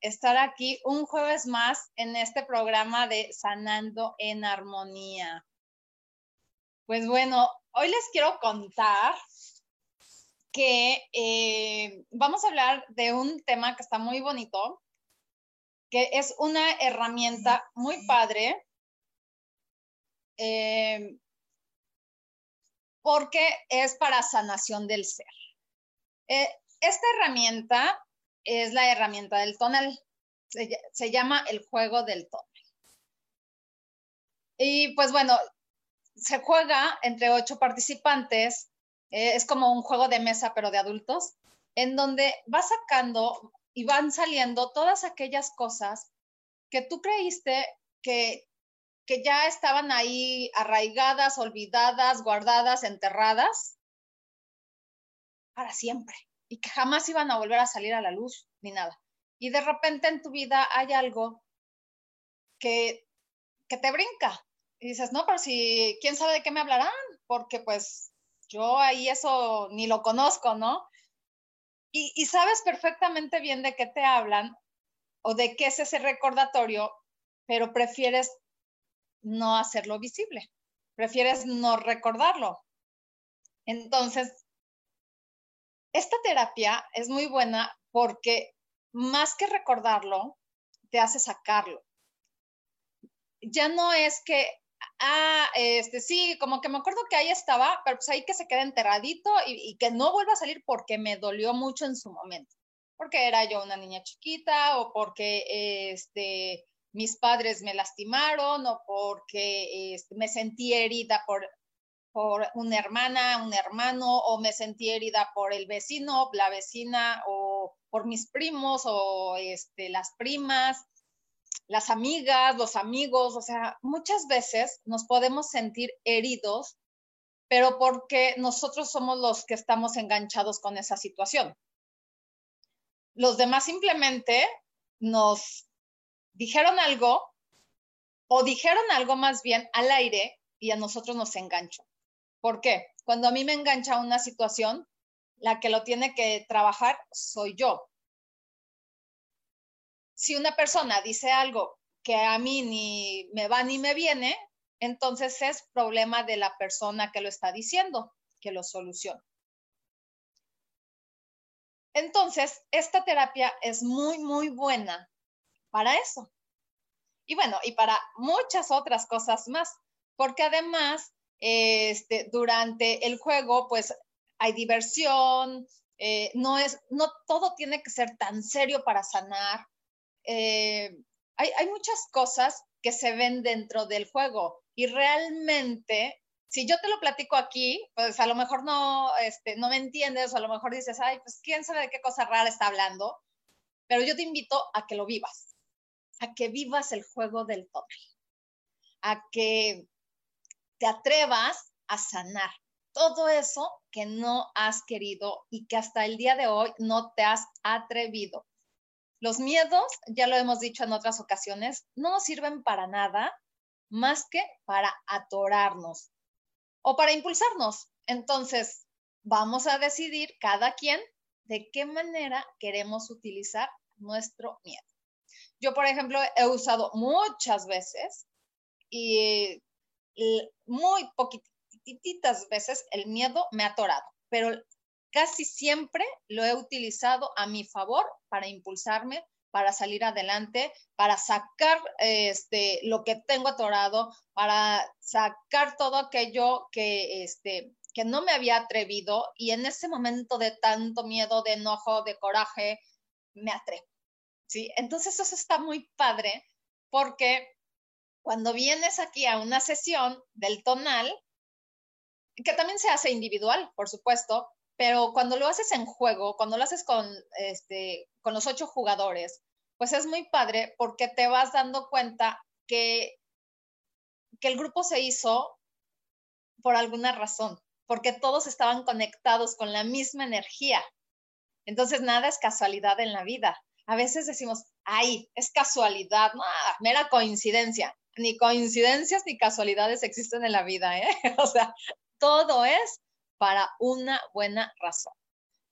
Estar aquí un jueves más en este programa de Sanando en Armonía. Pues bueno, hoy les quiero contar que eh, vamos a hablar de un tema que está muy bonito, que es una herramienta muy padre, eh, porque es para sanación del ser. Eh, esta herramienta es la herramienta del tonal. Se, llama el juego del tonal. Y pues bueno, se juega entre ocho participantes. Eh, es como un juego de mesa, pero de adultos, en donde va sacando y van saliendo todas aquellas cosas que tú creíste que, que ya estaban ahí arraigadas, olvidadas, guardadas, enterradas para siempre y que jamás iban a volver a salir a la luz ni nada. Y de repente en tu vida hay algo que, que te brinca. Y dices, no, pero si, ¿quién sabe de qué me hablarán? Porque pues yo ahí eso ni lo conozco, ¿no? Y, y sabes perfectamente bien de qué te hablan o de qué es ese recordatorio, pero prefieres no hacerlo visible, prefieres no recordarlo. Entonces, esta terapia es muy buena porque más que recordarlo, te hace sacarlo. Ya no es que, ah, este, sí, como que me acuerdo que ahí estaba, pero pues ahí que se quede enterradito y, que no vuelva a salir porque me dolió mucho en su momento. Porque era yo una niña chiquita o porque este, mis padres me lastimaron o porque este, me sentí herida por por una hermana, un hermano, o me sentí herida por el vecino, la vecina, o por mis primos, o este, las primas, las amigas, los amigos, o sea, muchas veces nos podemos sentir heridos, pero porque nosotros somos los que estamos enganchados con esa situación. Los demás simplemente nos dijeron algo o dijeron algo más bien al aire y a nosotros nos enganchó. ¿Por qué? Cuando a mí me engancha una situación, la que lo tiene que trabajar soy yo. Si una persona dice algo que a mí ni me va ni me viene, entonces es problema de la persona que lo está diciendo, que lo solucione. Entonces, esta terapia es muy, muy buena para eso. Y bueno, y para muchas otras cosas más, porque además este, durante el juego, pues hay diversión, eh, no es, no todo tiene que ser tan serio para sanar. Eh, hay, hay, muchas cosas que se ven dentro del juego y realmente, si yo te lo platico aquí, pues a lo mejor no, este, no me entiendes o a lo mejor dices, ay, pues quién sabe de qué cosa rara está hablando, pero yo te invito a que lo vivas, a que vivas el juego del tope, a que te atrevas a sanar todo eso que no has querido y que hasta el día de hoy no te has atrevido. Los miedos, ya lo hemos dicho en otras ocasiones, no nos sirven para nada más que para atorarnos o para impulsarnos. Entonces, vamos a decidir cada quien de qué manera queremos utilizar nuestro miedo. Yo, por ejemplo, he usado muchas veces y muy poquititas veces el miedo me ha atorado, pero casi siempre lo he utilizado a mi favor para impulsarme, para salir adelante, para sacar este, lo que tengo atorado, para sacar todo aquello que, este, que no me había atrevido y en ese momento de tanto miedo, de enojo, de coraje, me atrevo. ¿sí? Entonces eso está muy padre porque cuando vienes aquí a una sesión del tonal, que también se hace individual, por supuesto, pero cuando lo haces en juego, cuando lo haces con, este, los ocho jugadores, pues es muy padre porque te vas dando cuenta que el grupo se hizo por alguna razón, porque todos estaban conectados con la misma energía. Entonces, nada es casualidad en la vida. A veces decimos, ay, es casualidad, mera coincidencia. Ni coincidencias ni casualidades existen en la vida, ¿eh? O sea, todo es para una buena razón.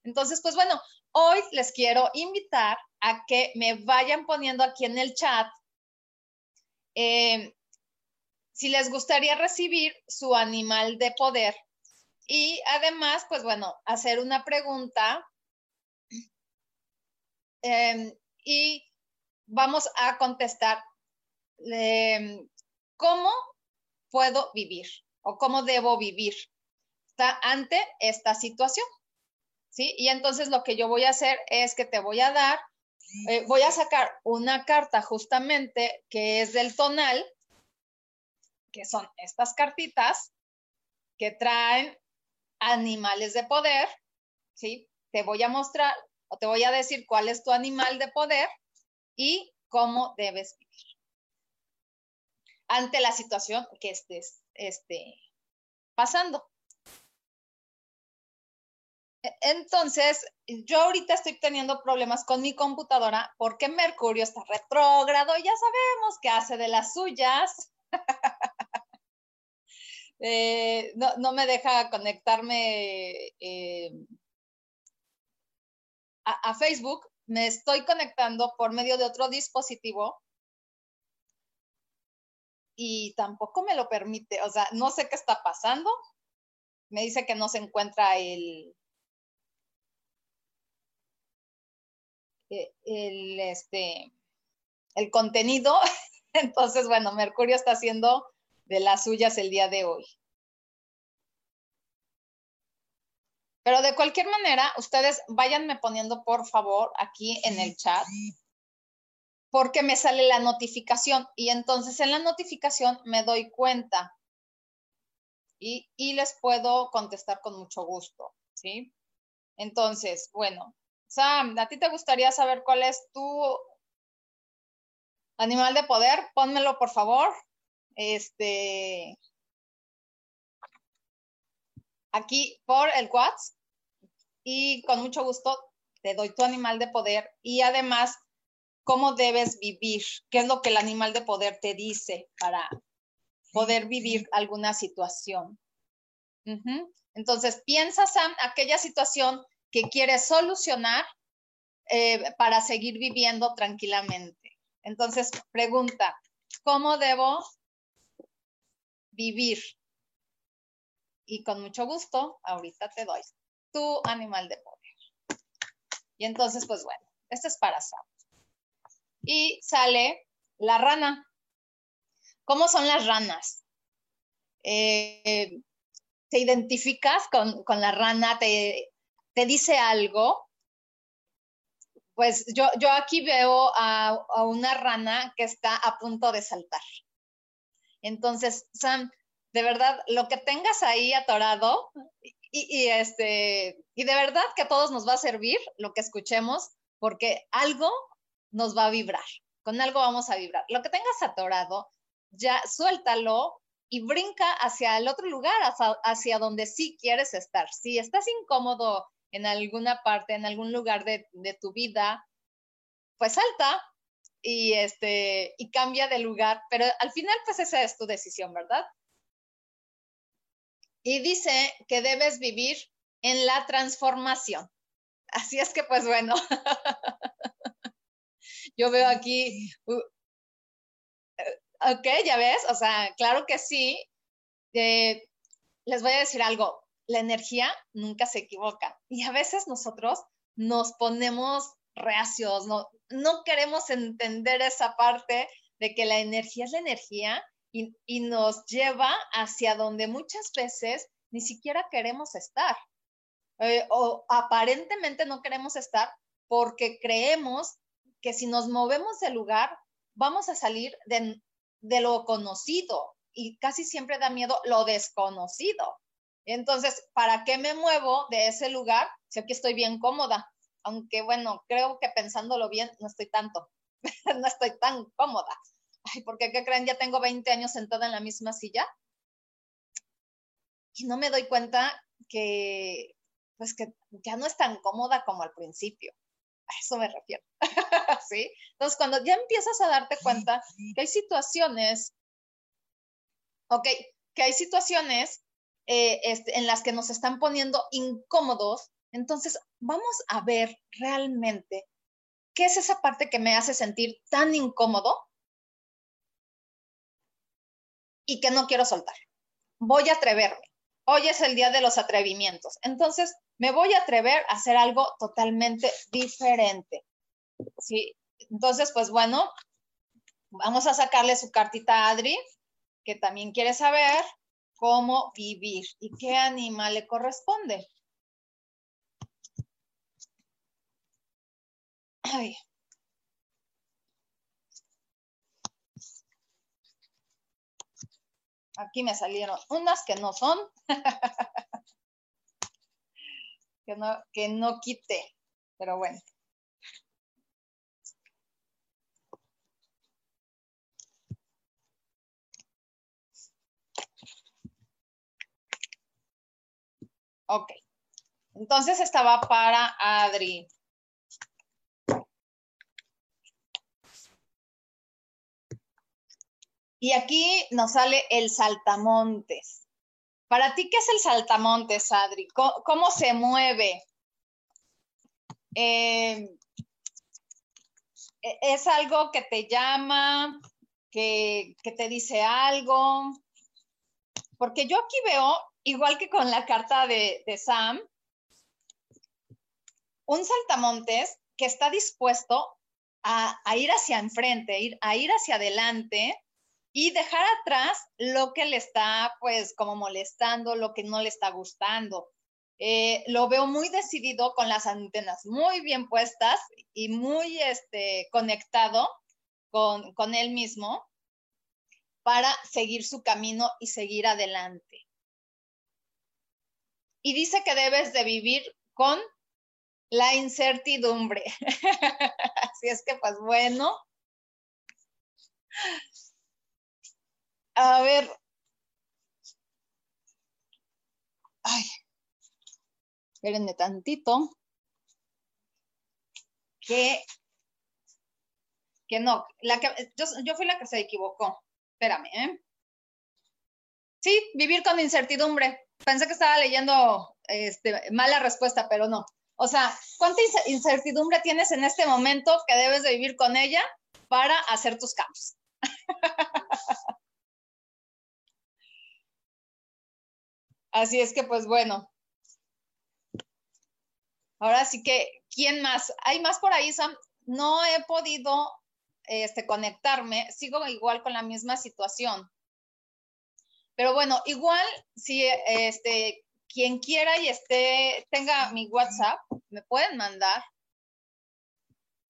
Entonces, pues bueno, hoy les quiero invitar a que me vayan poniendo aquí en el chat eh, si les gustaría recibir su animal de poder y además, pues bueno, hacer una pregunta em, y vamos a contestar em, cómo puedo vivir o cómo debo vivir ante esta situación. ¿Sí? Y entonces lo que yo voy a hacer es que te voy a dar, eh, voy a sacar una carta justamente que es del tonal, que son estas cartitas que traen animales de poder, ¿sí? Te voy a mostrar o te voy a decir cuál es tu animal de poder y cómo debes vivir ante la situación que estés este, pasando. E, entonces, yo ahorita estoy teniendo problemas con mi computadora porque Mercurio está retrógrado, ya sabemos que hace de las suyas. Eh, no, me deja conectarme eh, a, Facebook. Me estoy conectando por medio de otro dispositivo y tampoco me lo permite. O sea, no sé qué está pasando. Me dice que no se encuentra el, el, este, el contenido. Entonces, bueno, Mercurio está haciendo de las suyas el día de hoy. Pero de cualquier manera, ustedes váyanme poniendo por favor aquí en el chat, porque me sale la notificación. Y entonces en la notificación me doy cuenta. Y, y les puedo contestar con mucho gusto, ¿sí? Entonces, bueno, Sam, ¿a ti te gustaría saber cuál es tu animal de poder? Pónmelo, por favor. Este, aquí por el Quads. Y con mucho gusto te doy tu animal de poder. Y además cómo debes vivir, qué es lo que el animal de poder te dice para poder vivir alguna situación. Entonces, piensa, Sam, aquella situación que quieres solucionar eh, para seguir viviendo tranquilamente. Entonces, pregunta, ¿cómo debo vivir. Y con mucho gusto, ahorita te doy tu animal de poder. Y entonces, pues bueno, este es para Sam. Y sale la rana. ¿Cómo son las ranas? Eh, ¿Te identificas con, la rana? ¿Te, ¿Te, dice algo? Pues yo, yo aquí veo a, a una rana que está a punto de saltar. Entonces, Sam, de verdad, lo que tengas ahí atorado y, este, y de verdad que a todos nos va a servir lo que escuchemos, porque algo nos va a vibrar, con algo vamos a vibrar. Lo que tengas atorado, ya suéltalo y brinca hacia el otro lugar, hacia, donde sí quieres estar. Si estás incómodo en alguna parte, en algún lugar de, de tu vida, pues salta, y, este, y cambia de lugar, pero al final pues esa es tu decisión, ¿verdad? Y dice que debes vivir en la transformación. Así es que pues bueno, yo veo aquí, uh, ok, ya ves, o sea, claro que sí. Eh, les voy a decir algo, la energía nunca se equivoca y a veces nosotros nos ponemos reacios, no, no queremos entender esa parte de que la energía es la energía y, y nos lleva hacia donde muchas veces ni siquiera queremos estar. Eh, o aparentemente no queremos estar porque creemos que si nos movemos del lugar vamos a salir de, de lo conocido y casi siempre da miedo lo desconocido. Entonces, ¿para qué me muevo de ese lugar si aquí estoy bien cómoda? Aunque bueno, creo que pensándolo bien, no estoy tanto, no estoy tan cómoda. Ay, porque ¿qué creen? Ya tengo 20 años sentada en la misma silla y no me doy cuenta que, pues que ya no es tan cómoda como al principio. A eso me refiero. ¿Sí? Entonces, cuando ya empiezas a darte cuenta que hay situaciones, ok, que hay situaciones eh, este, en las que nos están poniendo incómodos, entonces vamos a ver realmente qué es esa parte que me hace sentir tan incómodo y que no quiero soltar. Voy a atreverme. Hoy es el día de los atrevimientos. Entonces, me voy a atrever a hacer algo totalmente diferente. ¿Sí? Entonces, pues bueno, vamos a sacarle su cartita a Adri, que también quiere saber cómo vivir y qué animal le corresponde. Ay. Aquí me salieron unas que no son. que, no, que no quite. Pero bueno. Ok. Entonces estaba para Adri. Y aquí nos sale el saltamontes. Para ti, ¿qué es el saltamontes, Adri? ¿Cómo, se mueve? Eh, e-, ¿Es algo que te llama, que, te dice algo? Porque yo aquí veo, igual que con la carta de, Sam, un saltamontes que está dispuesto a, ir hacia enfrente, a ir hacia adelante, y dejar atrás lo que le está pues como molestando, lo que no le está gustando. Eh, lo veo muy decidido con las antenas muy bien puestas y muy este, conectado con, con él mismo para seguir su camino y seguir adelante. Y dice que debes de vivir con la incertidumbre. Así es que, pues bueno, a ver. Ay. Espérenme tantito. Que, que no, la que, yo, fui la que se equivocó. Espérame, ¿eh? Sí, vivir con incertidumbre. Pensé que estaba leyendo este, mala respuesta, pero no. O sea, ¿cuánta incertidumbre tienes en este momento que debes de vivir con ella para hacer tus cambios? Así es que, pues bueno. Ahora sí que, ¿quién más? ¿Hay más por ahí, Sam? No he podido este, conectarme, sigo igual con la misma situación. Pero bueno, igual si este, quien quiera y esté, tenga mi WhatsApp, me pueden mandar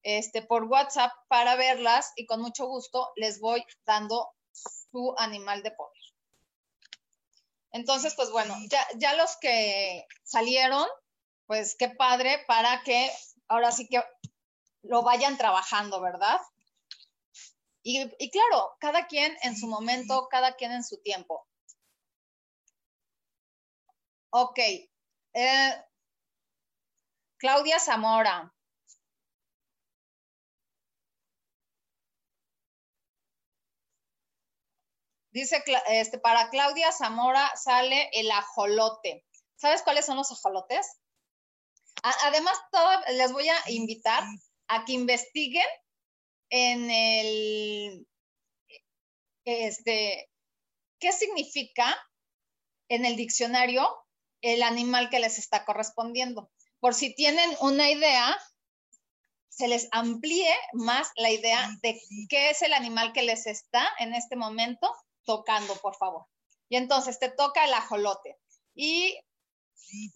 este, por WhatsApp para verlas y con mucho gusto les voy dando su animal de poder. Entonces, pues bueno, ya, ya los que salieron, pues qué padre para que ahora sí que lo vayan trabajando, ¿verdad? Y, claro, cada quien en su momento, cada quien en su tiempo. Ok. Eh, Claudia Zamora. Dice, este, para Claudia Zamora sale el ajolote. ¿Sabes cuáles son los ajolotes? además, les voy a invitar a que investiguen en el, este, qué significa en el diccionario el animal que les está correspondiendo. Por si tienen una idea, se les amplíe más la idea de qué es el animal que les está en este momento tocando, por favor. Y entonces te toca el ajolote. Y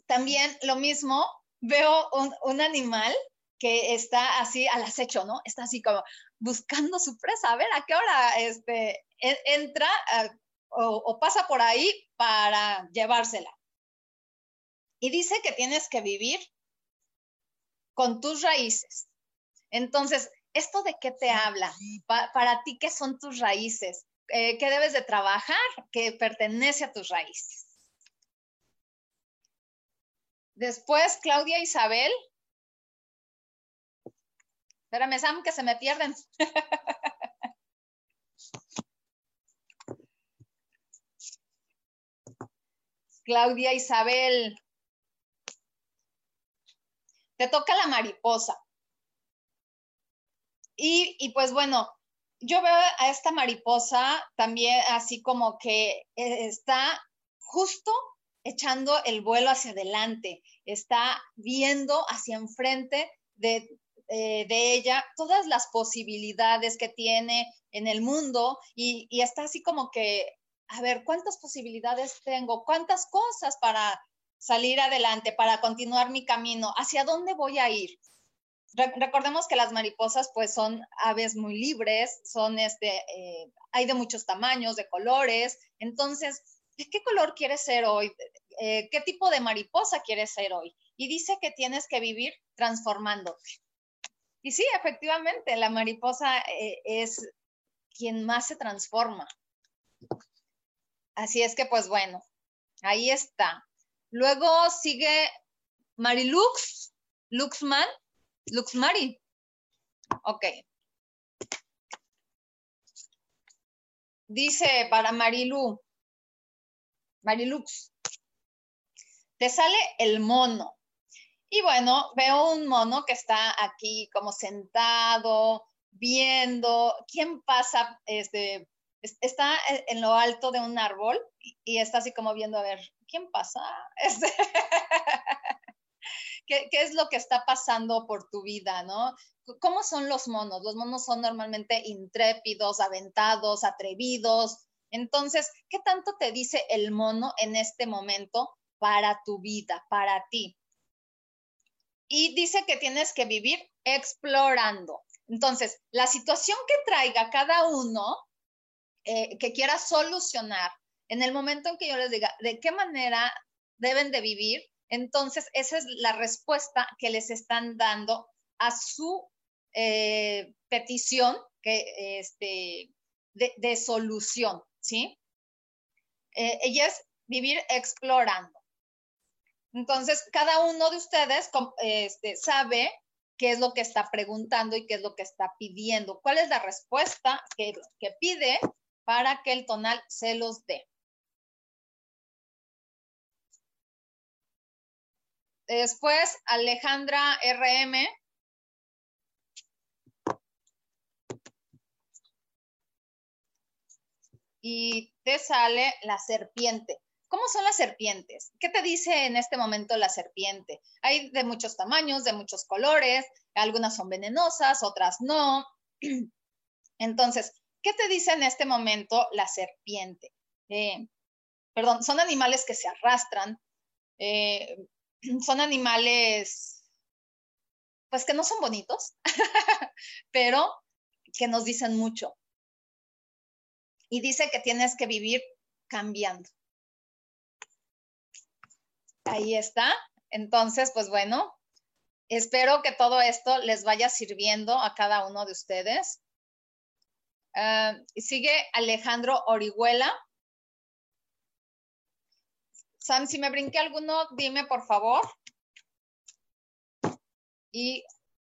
también lo mismo, veo un, animal que está así al acecho, ¿no? Está así como buscando su presa, a ver a qué hora este, e, entra o, pasa por ahí para llevársela. Y dice que tienes que vivir con tus raíces. Entonces, ¿esto de qué te habla? para ti, ¿qué son tus raíces? Eh, ¿Qué debes de trabajar que pertenece a tus raíces? Después, Claudia Isabel. Espérame, Sam, que se me pierden. Claudia Isabel. Te toca la mariposa. Y, y, pues bueno, yo veo a esta mariposa también así como que eh, está justo echando el vuelo hacia adelante, está viendo hacia enfrente de, eh, de ella todas las posibilidades que tiene en el mundo y, y está así como que, a ver, ¿cuántas posibilidades tengo? ¿Cuántas cosas para salir adelante, para continuar mi camino? ¿Hacia dónde voy a ir? Recordemos que las mariposas pues son aves muy libres, son este, eh, hay de muchos tamaños, de colores, entonces ¿qué color quieres ser hoy? Eh, ¿Qué tipo de mariposa quieres ser hoy? Y dice que tienes que vivir transformándote. Y sí, efectivamente, la mariposa eh, es quien más se transforma. Así es que, pues bueno, ahí está. Luego sigue Marilux, Luxman, Luxmari. Ok. Dice para Marilu, Marilux, te sale el mono. Y bueno, veo un mono que está aquí como sentado, viendo quién pasa, este, está en lo alto de un árbol y está así como viendo a ver, ¿quién pasa? Este, ¿qué, ¿qué, es lo que está pasando por tu vida, no? ¿Cómo son los monos? Los monos son normalmente intrépidos, aventados, atrevidos, entonces, ¿qué tanto te dice el mono en este momento para tu vida, para ti? Y dice que tienes que vivir explorando. Entonces, la situación que traiga cada uno eh, que quiera solucionar, en el momento en que yo les diga de qué manera deben de vivir, entonces esa es la respuesta que les están dando a su eh, petición que, este, de solución. ¿sí? Eh, ella es vivir explorando. Entonces, cada uno de ustedes este, sabe qué es lo que está preguntando y qué es lo que está pidiendo. ¿Cuál es la respuesta que, que pide para que el tonal se los dé? Después, Alejandra RM y te sale la serpiente. ¿Cómo son las serpientes? ¿Qué te dice en este momento la serpiente? Hay de muchos tamaños, de muchos colores, algunas son venenosas, otras no. Entonces, ¿qué te dice en este momento la serpiente? Eh, perdón, son animales que se arrastran, eh, son animales, pues que no son bonitos, pero que nos dicen mucho y dice que tienes que vivir cambiando. Ahí está. Entonces, pues bueno, espero que todo esto les vaya sirviendo a cada uno de ustedes. Ah, sigue Alejandro Orihuela. Sam, si me brinqué alguno, dime por favor. Y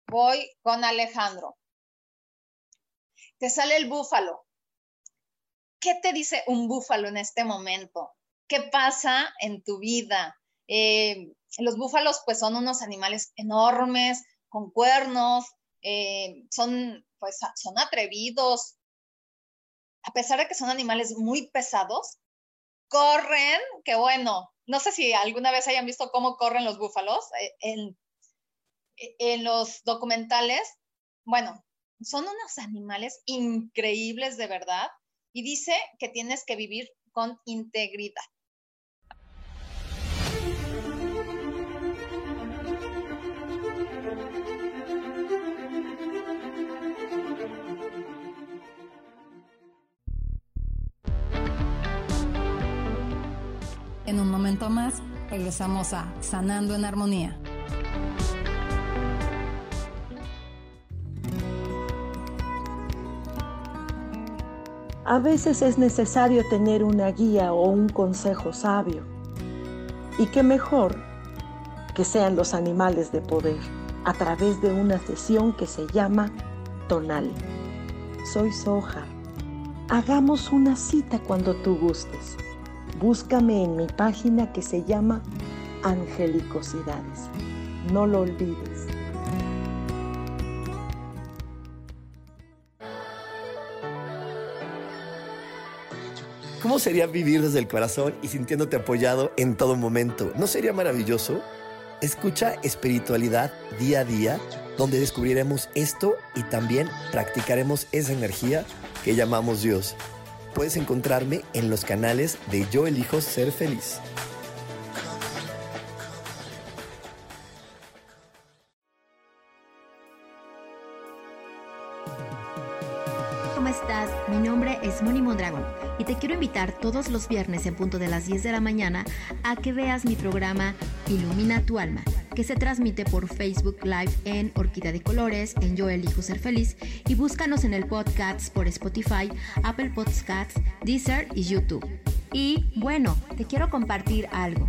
voy con Alejandro. Te sale el búfalo. ¿qué te dice un búfalo en este momento? ¿Qué pasa en tu vida? Eh, los búfalos pues son unos animales enormes, con cuernos, eh, son pues son atrevidos, a pesar de que son animales muy pesados, corren, que bueno, no sé si alguna vez hayan visto cómo corren los búfalos, eh, e, en los documentales, bueno, son unos animales increíbles de verdad y dice que tienes que vivir con integridad. En un momento más, regresamos a Sanando en Armonía. A veces es necesario tener una guía o un consejo sabio. Y qué mejor que sean los animales de poder a través de una sesión que se llama Tonal. Soy Soja. Hagamos una cita cuando tú gustes. Búscame en mi página que se llama Angelicosidades. No lo olvides. ¿Cómo sería vivir desde el corazón y sintiéndote apoyado en todo momento? ¿No sería maravilloso? Escucha espiritualidad día a día, donde descubriremos esto y también practicaremos esa energía que llamamos Dios. Puedes encontrarme en los canales de Yo elijo ser feliz. Mi nombre es Moni Mondragón y te quiero invitar todos los viernes en punto de las 10 de la mañana a que veas mi programa Ilumina tu alma, que se transmite por Facebook Live en Orquídea de Colores, en Yo Elijo Ser Feliz y búscanos en el podcast por Spotify, Apple Podcasts, Deezer y YouTube. Y bueno, te quiero compartir algo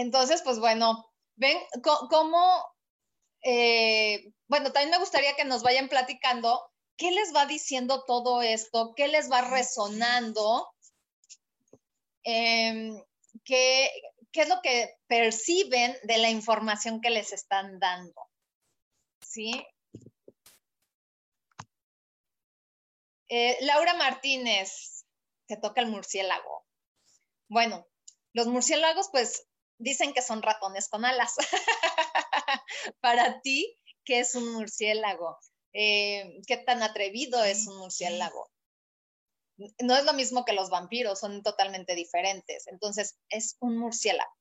Entonces, pues bueno, ven cómo, eh, bueno, también me gustaría que nos vayan platicando qué les va diciendo todo esto, qué les va resonando, em, qué, qué es lo que perciben de la información que les están dando. ¿Sí? Eh, Laura Martínez, se toca el murciélago. Bueno, los murciélagos, pues dicen que son ratones con alas. Para ti, ¿qué es un murciélago? Eh, ¿Qué tan atrevido es un murciélago? No es lo mismo que los vampiros, son totalmente diferentes. Entonces, es un murciélago.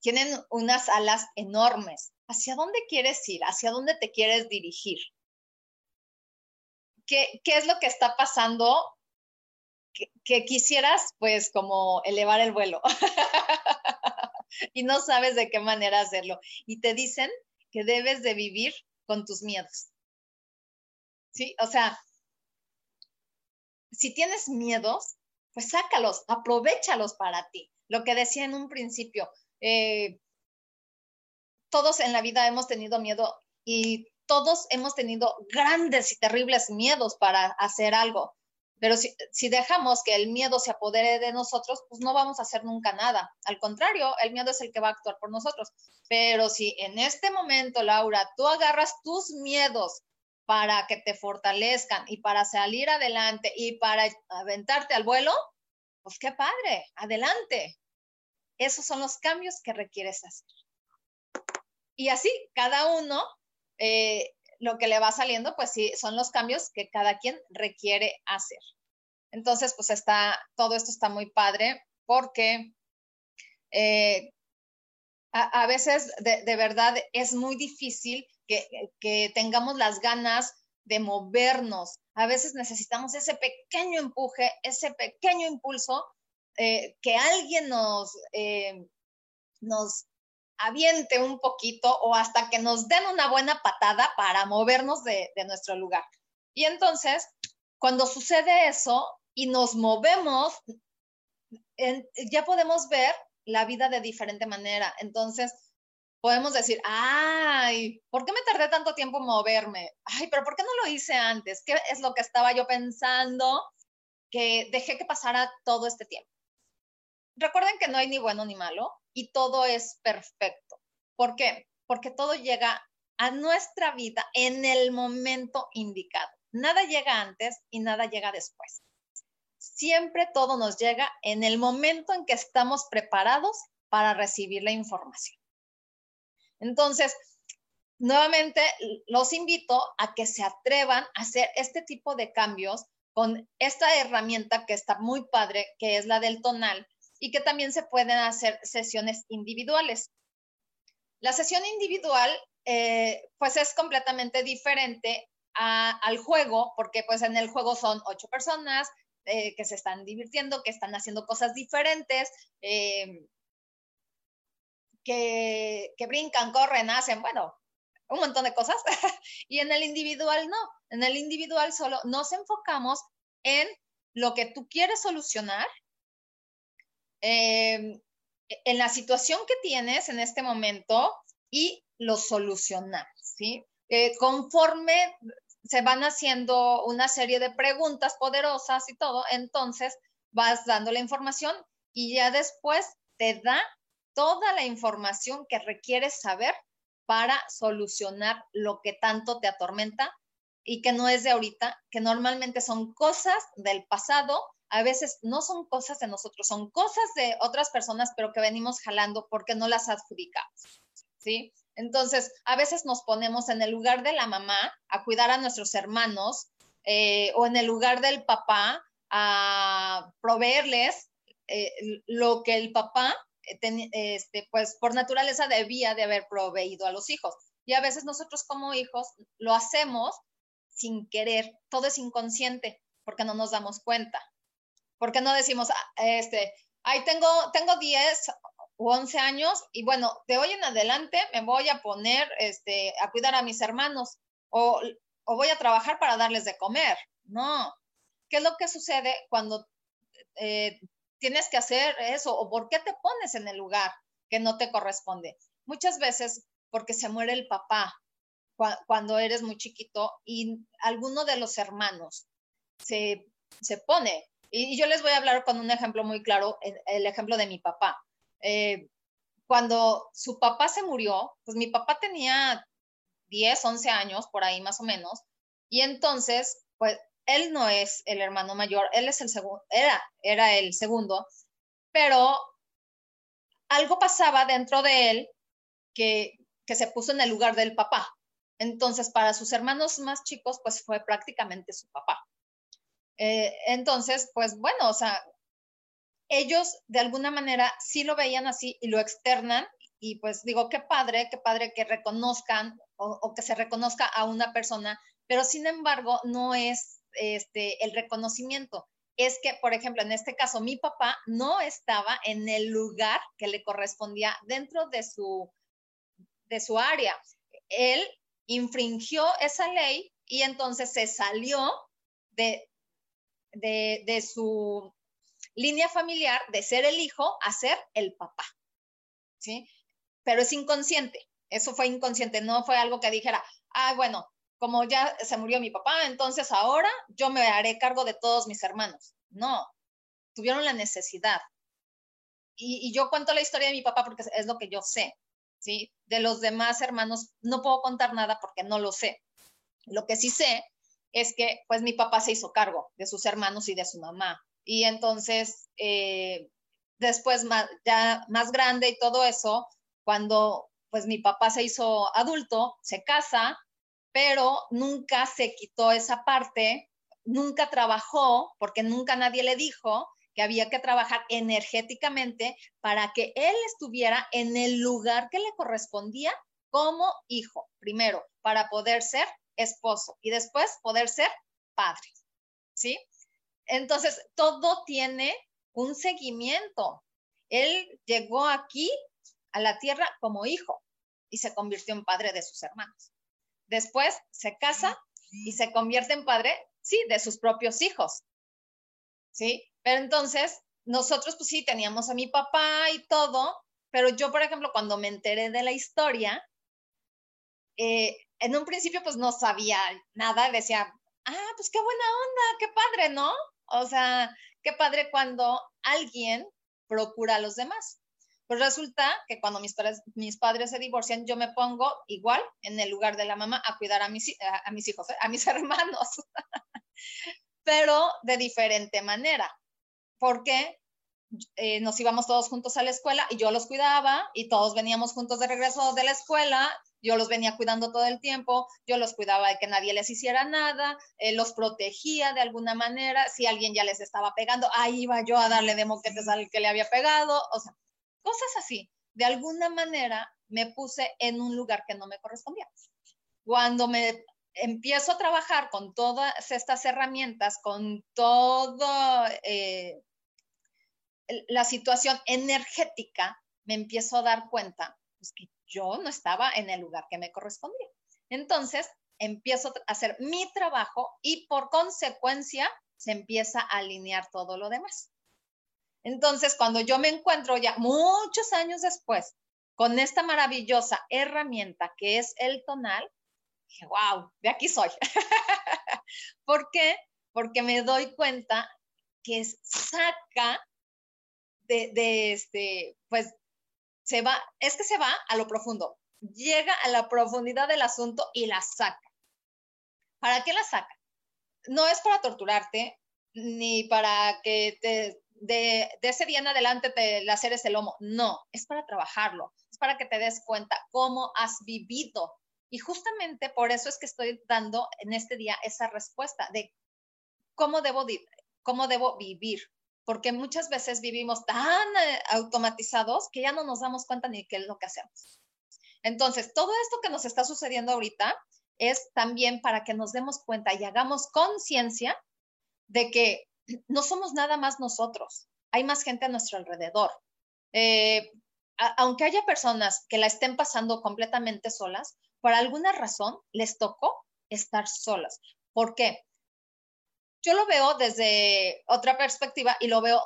Tienen unas alas enormes. ¿Hacia dónde quieres ir? ¿Hacia dónde te quieres dirigir? ¿Qué, qué es lo que está pasando que, quisieras, pues, como elevar el vuelo y no sabes de qué manera hacerlo. Y te dicen que debes de vivir con tus miedos. ¿Sí? O sea, si tienes miedos, pues sácalos, aprovechalos para ti. Lo que decía en un principio, eh, todos en la vida hemos tenido miedo y todos hemos tenido grandes y terribles miedos para hacer algo. Pero si, dejamos que el miedo se apodere de nosotros, pues no vamos a hacer nunca nada. Al contrario, el miedo es el que va a actuar por nosotros. Pero si en este momento, Laura, tú agarras tus miedos para que te fortalezcan y para salir adelante y para aventarte al vuelo, pues qué padre, adelante. Esos son los cambios que requieres hacer. Y así, cada uno eh, lo que le va saliendo, pues sí, son los cambios que cada quien requiere hacer. Entonces, pues está, todo esto está muy padre porque eh, a, veces de, verdad es muy difícil que, que tengamos las ganas de movernos. A veces necesitamos ese pequeño empuje, ese pequeño impulso, eh, que alguien nos, eh, nos aviente un poquito o hasta que nos den una buena patada para movernos de, nuestro lugar. Y entonces, cuando sucede eso y nos movemos, ya podemos ver la vida de diferente manera. Entonces, podemos decir, ay, ¿por qué me tardé tanto tiempo en moverme? Ay, pero ¿por qué no lo hice antes? ¿Qué es lo que estaba yo pensando que dejé que pasara todo este tiempo? Recuerden que no hay ni bueno ni malo y todo es perfecto. ¿Por qué? Porque todo llega a nuestra vida en el momento indicado. Nada llega antes y nada llega después. Siempre todo nos llega en el momento en que estamos preparados para recibir la información. Entonces, nuevamente los invito a que se atrevan a hacer este tipo de cambios con esta herramienta que está muy padre, que es la del tonal, y que también se pueden hacer sesiones individuales. La sesión individual, eh, pues es completamente diferente al juego, porque pues en el juego son ocho personas eh, que se están divirtiendo, que están haciendo cosas diferentes, eh, que, brincan, corren, hacen, bueno, un montón de cosas. y en el individual no. En el individual solo nos enfocamos en lo que tú quieres solucionar, em, en la situación que tienes en este momento y lo solucionar, ¿sí? Eh, conforme se van haciendo una serie de preguntas poderosas y todo, entonces vas dando la información y ya después te da toda la información que requieres saber para solucionar lo que tanto te atormenta y que no es de ahorita, que normalmente son cosas del pasado, a veces no son cosas de nosotros, son cosas de otras personas, pero que venimos jalando porque no las adjudicamos, ¿sí? Entonces, a veces nos ponemos en el lugar de la mamá a cuidar a nuestros hermanos eh, o en el lugar del papá a proveerles eh, lo que el papá este, pues por naturaleza debía de haber proveído a los hijos. Y a veces nosotros como hijos lo hacemos sin querer, todo es inconsciente, porque no nos damos cuenta. Porque no decimos, ah, este, ahí tengo, tengo 10 u 11 años y bueno, de hoy en adelante me voy a poner este, a cuidar a mis hermanos o, o voy a trabajar para darles de comer. No. ¿Qué es lo que sucede cuando eh, tienes que hacer eso o por qué te pones en el lugar que no te corresponde. Muchas veces porque se muere el papá cuando eres muy chiquito y alguno de los hermanos se, pone. Y yo les voy a hablar con un ejemplo muy claro, el, ejemplo de mi papá. Eh, cuando su papá se murió, pues mi papá tenía 10, 11 años, por ahí más o menos, y entonces, pues él no es el hermano mayor, él es el segundo, era, era el segundo, pero algo pasaba dentro de él que, se puso en el lugar del papá. Entonces, para sus hermanos más chicos, pues fue prácticamente su papá. Eh, entonces, pues bueno, o sea, ellos de alguna manera sí lo veían así y lo externan y pues digo, qué padre, qué padre que reconozcan o que se reconozca a una persona, pero sin embargo no es este, el reconocimiento. Es que, por ejemplo, en este caso, mi papá no estaba en el lugar que le correspondía dentro de su, de su área. Él infringió esa ley y entonces se salió de, de, su línea familiar de ser el hijo a ser el papá. ¿Sí? Pero es inconsciente. Eso fue inconsciente, no fue algo que dijera, ah, bueno, como ya se murió mi papá, entonces ahora yo me haré cargo de todos mis hermanos. No, tuvieron la necesidad. Y, yo cuento la historia de mi papá porque es lo que yo sé, ¿sí? De los demás hermanos no puedo contar nada porque no lo sé. Lo que sí sé es que pues mi papá se hizo cargo de sus hermanos y de su mamá. Y entonces, eh, después ya más grande y todo eso, cuando pues mi papá se hizo adulto, se casa, pero nunca se quitó esa parte, nunca trabajó, porque nunca nadie le dijo que había que trabajar energéticamente para que él estuviera en el lugar que le correspondía como hijo, primero, para poder ser esposo y después poder ser padre. ¿Sí? Entonces, todo tiene un seguimiento. Él llegó aquí a la tierra como hijo y se convirtió en padre de sus hermanos. Después se casa y se convierte en padre, sí, de sus propios hijos. ¿Sí? Pero entonces, nosotros pues sí, teníamos a mi papá y todo, pero yo, por ejemplo, cuando me enteré de la historia, eh, en un principio pues no sabía nada, decía, ah, pues qué buena onda, qué padre, ¿no? O sea, qué padre cuando alguien procura a los demás. Pues resulta que cuando mis padres, se divorcian, yo me pongo igual en el lugar de la mamá a cuidar a mis, a, mis hijos, ¿eh? a mis hermanos, pero de diferente manera, porque eh, nos íbamos todos juntos a la escuela y yo los cuidaba y todos veníamos juntos de regreso de la escuela yo los venía cuidando todo el tiempo, yo los cuidaba de que nadie les hiciera nada, eh, los protegía de alguna manera, si alguien ya les estaba pegando, ahí iba yo a darle de moquetes al que le había pegado, o sea, cosas así. De alguna manera me puse en un lugar que no me correspondía. Cuando me empiezo a trabajar con todas estas herramientas, con toda eh, la situación energética, me empiezo a dar cuenta pues, que yo no estaba en el lugar que me correspondía. Entonces, empiezo a hacer mi trabajo y por consecuencia se empieza a alinear todo lo demás. Entonces, cuando yo me encuentro ya muchos años después con esta maravillosa herramienta que es el tonal, dije, wow, de aquí soy. ¿Por qué? Porque me doy cuenta que saca de, este, pues se va, es que se va a lo profundo, llega a la profundidad del asunto y la saca. ¿Para qué la saca? No es para torturarte, ni para que te, de, ese día en adelante te laceres el lomo. No, es para trabajarlo, es para que te des cuenta cómo has vivido. Y justamente por eso es que estoy dando en este día esa respuesta de cómo debo, cómo debo vivir, porque muchas veces vivimos tan eh, automatizados que ya no nos damos cuenta ni qué es lo que hacemos. Entonces, todo esto que nos está sucediendo ahorita es también para que nos demos cuenta y hagamos conciencia de que no somos nada más nosotros, hay más gente a nuestro alrededor. Eh, aunque haya personas que la estén pasando completamente solas, por alguna razón les tocó estar solas. ¿Por qué? Yo lo veo desde otra perspectiva y lo veo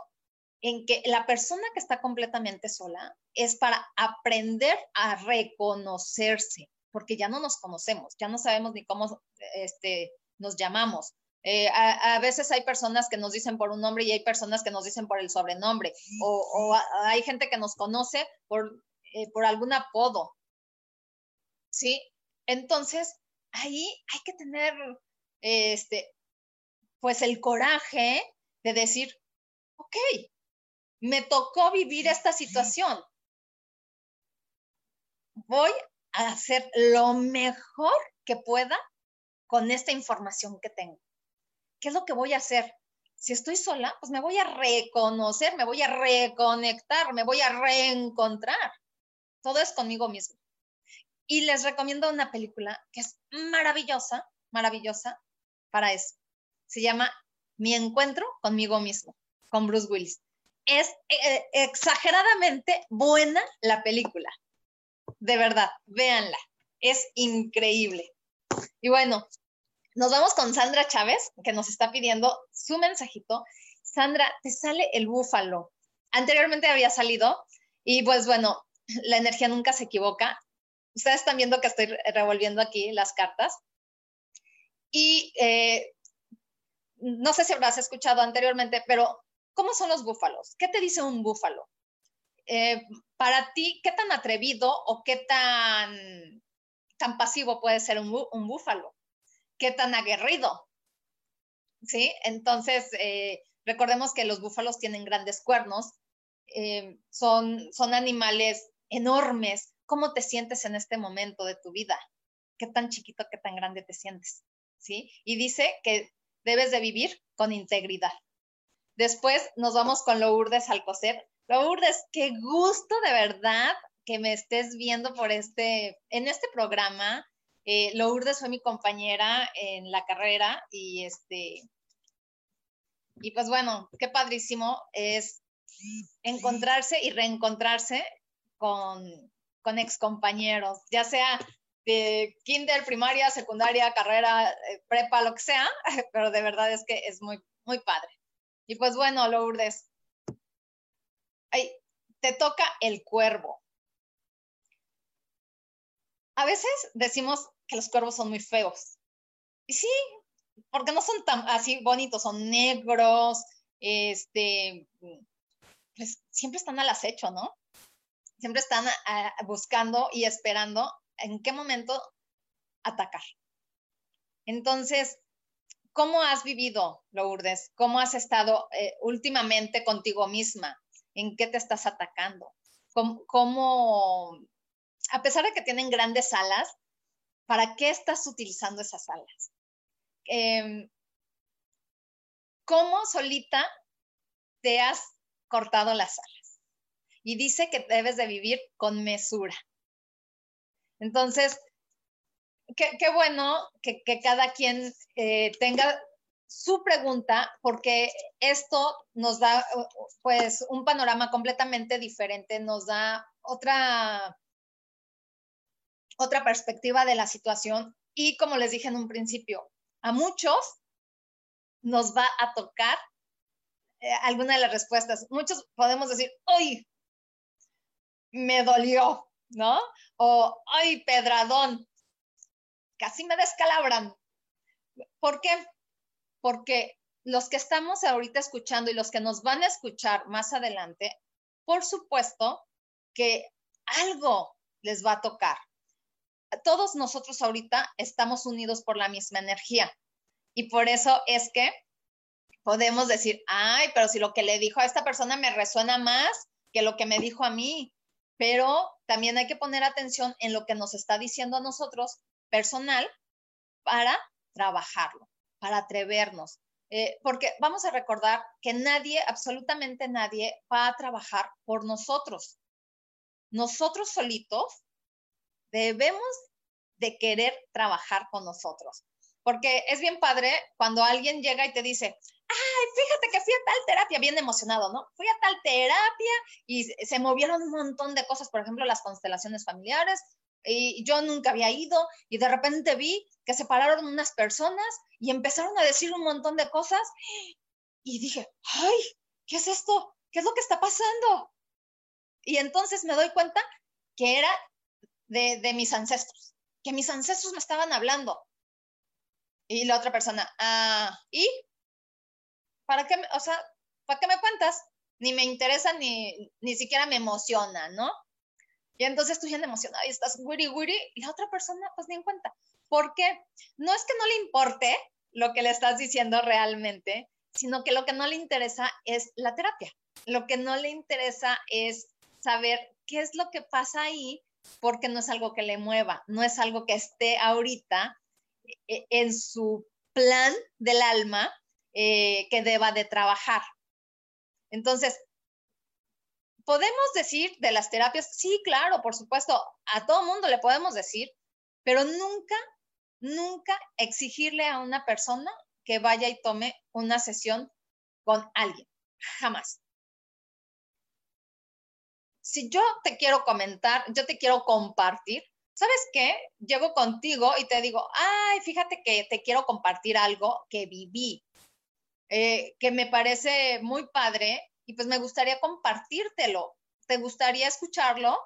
en que la persona que está completamente sola es para aprender a reconocerse, porque ya no nos conocemos, ya no sabemos ni cómo este, nos llamamos. Eh, a, veces hay personas que nos dicen por un nombre y hay personas que nos dicen por el sobrenombre, o, hay gente que nos conoce por, eh, por algún apodo. ¿Sí? Entonces, ahí hay que tener este, pues el coraje de decir, ok, me tocó vivir esta situación. Voy a hacer lo mejor que pueda con esta información que tengo. ¿Qué es lo que voy a hacer? Si estoy sola, pues me voy a reconocer, me voy a reconectar, me voy a reencontrar. Todo es conmigo mismo. Y les recomiendo una película que es maravillosa, maravillosa para eso se llama Mi encuentro conmigo mismo, con Bruce Willis. Es eh, exageradamente buena la película. De verdad, véanla. Es increíble. Y bueno, nos vamos con Sandra Chávez, que nos está pidiendo su mensajito. Sandra, te sale el búfalo. Anteriormente había salido y pues bueno, la energía nunca se equivoca. Ustedes están viendo que estoy revolviendo aquí las cartas. Y eh, no sé si habrás escuchado anteriormente, pero ¿cómo son los búfalos? ¿Qué te dice un búfalo? Eh, para ti, ¿qué tan atrevido o qué tan, tan pasivo puede ser un, búfalo? ¿Qué tan aguerrido? ¿Sí? Entonces, eh, recordemos que los búfalos tienen grandes cuernos, eh, son, son animales enormes. ¿Cómo te sientes en este momento de tu vida? qué tan chiquito, qué tan grande te sientes, ¿sí? Y dice que debes de vivir con integridad. Después nos vamos con Lourdes Alcocer. Lourdes, qué gusto de verdad que me estés viendo por este, en este programa. Eh, Lourdes fue mi compañera en la carrera y este, y pues bueno, qué padrísimo es encontrarse y reencontrarse con, con excompañeros, ya sea de kinder, primaria, secundaria, carrera, eh, prepa, lo que sea, pero de verdad es que es muy, muy padre. Y pues bueno, Lourdes, te toca el cuervo. A veces decimos que los cuervos son muy feos. Y sí, porque no son tan así bonitos, son negros, este, pues siempre están al acecho, ¿no? Siempre están ah, buscando y esperando en qué momento atacar. Entonces, ¿cómo has vivido, Lourdes? ¿Cómo has estado eh, últimamente contigo misma? ¿En qué te estás atacando? ¿Cómo, a pesar de que tienen grandes alas, ¿para qué estás utilizando esas alas? Em, ¿Cómo solita te has cortado las alas? Y dice que debes de vivir con mesura. Entonces, qué, bueno que, cada quien eh, tenga su pregunta, porque esto nos da pues un panorama completamente diferente, nos da otra, otra perspectiva de la situación y como les dije en un principio, a muchos nos va a tocar eh, alguna de las respuestas. Muchos podemos decir, ¡ay! Me dolió, ¿no? O, ¡ay, pedradón! Casi me descalabran. ¿Por qué? Porque los que estamos ahorita escuchando y los que nos van a escuchar más adelante, por supuesto que algo les va a tocar todos nosotros ahorita estamos unidos por la misma energía. Y por eso es que podemos decir, ay, pero si lo que le dijo a esta persona me resuena más que lo que me dijo a mí. Pero también hay que poner atención en lo que nos está diciendo a nosotros personal para trabajarlo, para atrevernos. Eh, porque vamos a recordar que nadie, absolutamente nadie, va a trabajar por nosotros. Nosotros solitos debemos de querer trabajar con nosotros. Porque es bien padre cuando alguien llega y te dice, ay, fíjate que fui a tal terapia, bien emocionado, ¿no? Fui a tal terapia y se movieron un montón de cosas, por ejemplo, las constelaciones familiares, y yo nunca había ido y de repente vi que se pararon unas personas y empezaron a decir un montón de cosas y dije, ay, ¿qué es esto? ¿Qué es lo que está pasando? Y entonces me doy cuenta que era de, mis ancestros, que mis ancestros me estaban hablando. Y la otra persona, ah, ¿y? ¿Para qué, o sea, ¿para qué me cuentas? Ni me interesa, ni, ni siquiera me emociona, ¿no? Y entonces tú ya emocionada y estás wiri wiri y la otra persona pues ni en cuenta. ¿Por qué? No es que no le importe lo que le estás diciendo realmente, sino que lo que no le interesa es la terapia. Lo que no le interesa es saber qué es lo que pasa ahí porque no es algo que le mueva, no es algo que esté ahorita eh, en su plan del alma eh, que deba de trabajar. Entonces, podemos decir de las terapias, sí, claro, por supuesto, a todo mundo le podemos decir, pero nunca, nunca exigirle a una persona que vaya y tome una sesión con alguien, jamás si yo te quiero comentar, yo te quiero compartir, ¿sabes qué? Llego contigo y te digo, ay, fíjate que te quiero compartir algo que viví, eh, que me parece muy padre y pues me gustaría compartírtelo. ¿Te gustaría escucharlo?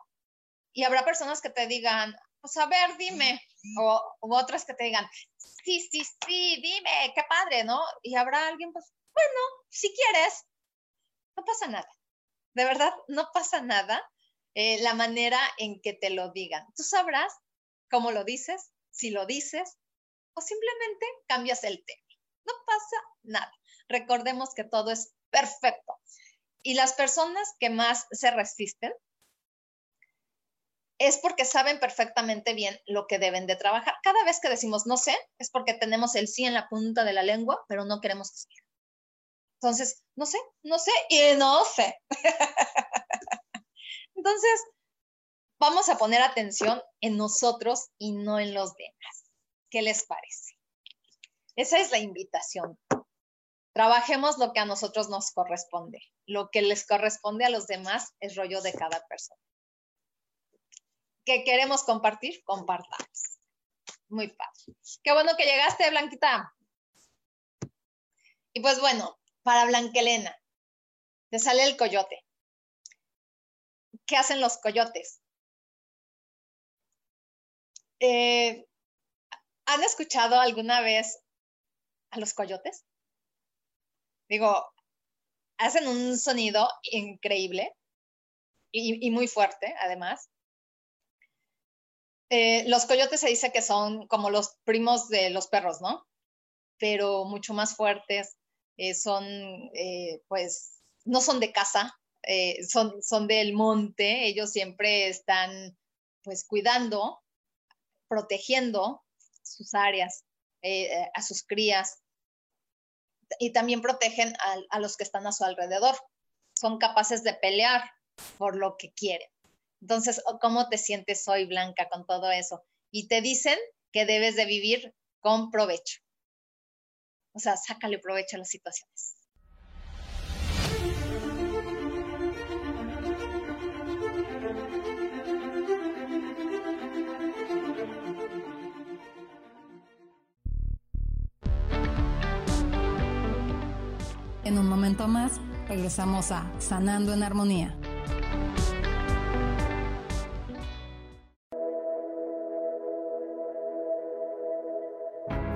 Y habrá personas que te digan, pues a ver, dime, o otras que te digan, sí, sí, sí, dime, qué padre, ¿no? Y habrá alguien, pues, bueno, si quieres, no pasa nada de verdad, no pasa nada eh, la manera en que te lo digan. Tú sabrás cómo lo dices, si lo dices, o simplemente cambias el tema. No pasa nada. Recordemos que todo es perfecto. Y las personas que más se resisten es porque saben perfectamente bien lo que deben de trabajar. Cada vez que decimos no sé, es porque tenemos el sí en la punta de la lengua, pero no queremos decir. Entonces, no sé, no sé y no sé. Entonces, vamos a poner atención en nosotros y no en los demás. ¿Qué les parece? Esa es la invitación. Trabajemos lo que a nosotros nos corresponde. Lo que les corresponde a los demás es rollo de cada persona. ¿Qué queremos compartir? Compartamos. Muy fácil. Qué bueno que llegaste, Blanquita. Y pues bueno, para Blanquelena, te sale el coyote. ¿Qué hacen los coyotes? Eh, ¿Han escuchado alguna vez a los coyotes? Digo, hacen un sonido increíble y, muy fuerte, además. Eh, los coyotes se dice que son como los primos de los perros, ¿no? Pero mucho más fuertes, eh, son, eh, pues, no son de casa, son, son del monte, ellos siempre están, pues, cuidando, protegiendo sus áreas, a sus crías, y también protegen a, los que están a su alrededor. Son capaces de pelear por lo que quieren. Entonces, ¿cómo te sientes hoy, Blanca, con todo eso? Y te dicen que debes de vivir con provecho. O sea, sácale provecho a las situaciones. Momento más, regresamos a Sanando en Armonía.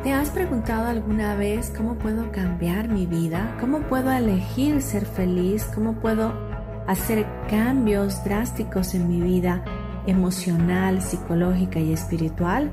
¿Te has preguntado alguna vez cómo puedo cambiar mi vida? ¿Cómo puedo elegir ser feliz? ¿Cómo puedo hacer cambios drásticos en mi vida emocional, psicológica y espiritual?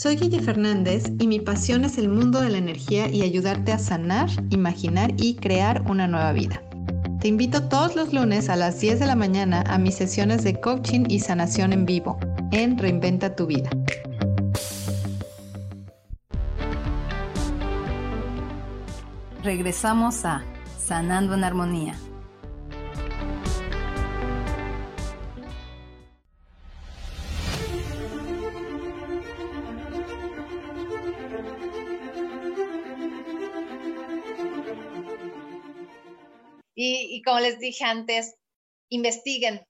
Soy Guille Fernández y mi pasión es el mundo de la energía y ayudarte a sanar, imaginar y crear una nueva vida. Te invito todos los lunes a las 10 de la mañana a mis sesiones de coaching y sanación en vivo en Reinventa tu vida. Regresamos a Sanando en Armonía. Y, como les dije antes, investiguen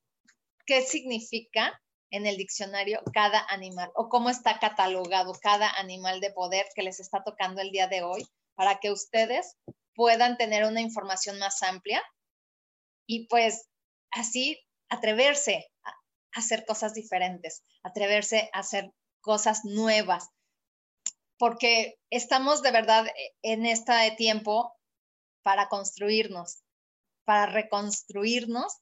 qué significa en el diccionario cada animal o cómo está catalogado cada animal de poder que les está tocando el día de hoy para que ustedes puedan tener una información más amplia y pues así atreverse a hacer cosas diferentes, atreverse a hacer cosas nuevas, porque estamos de verdad en este tiempo para construirnos, para reconstruirnos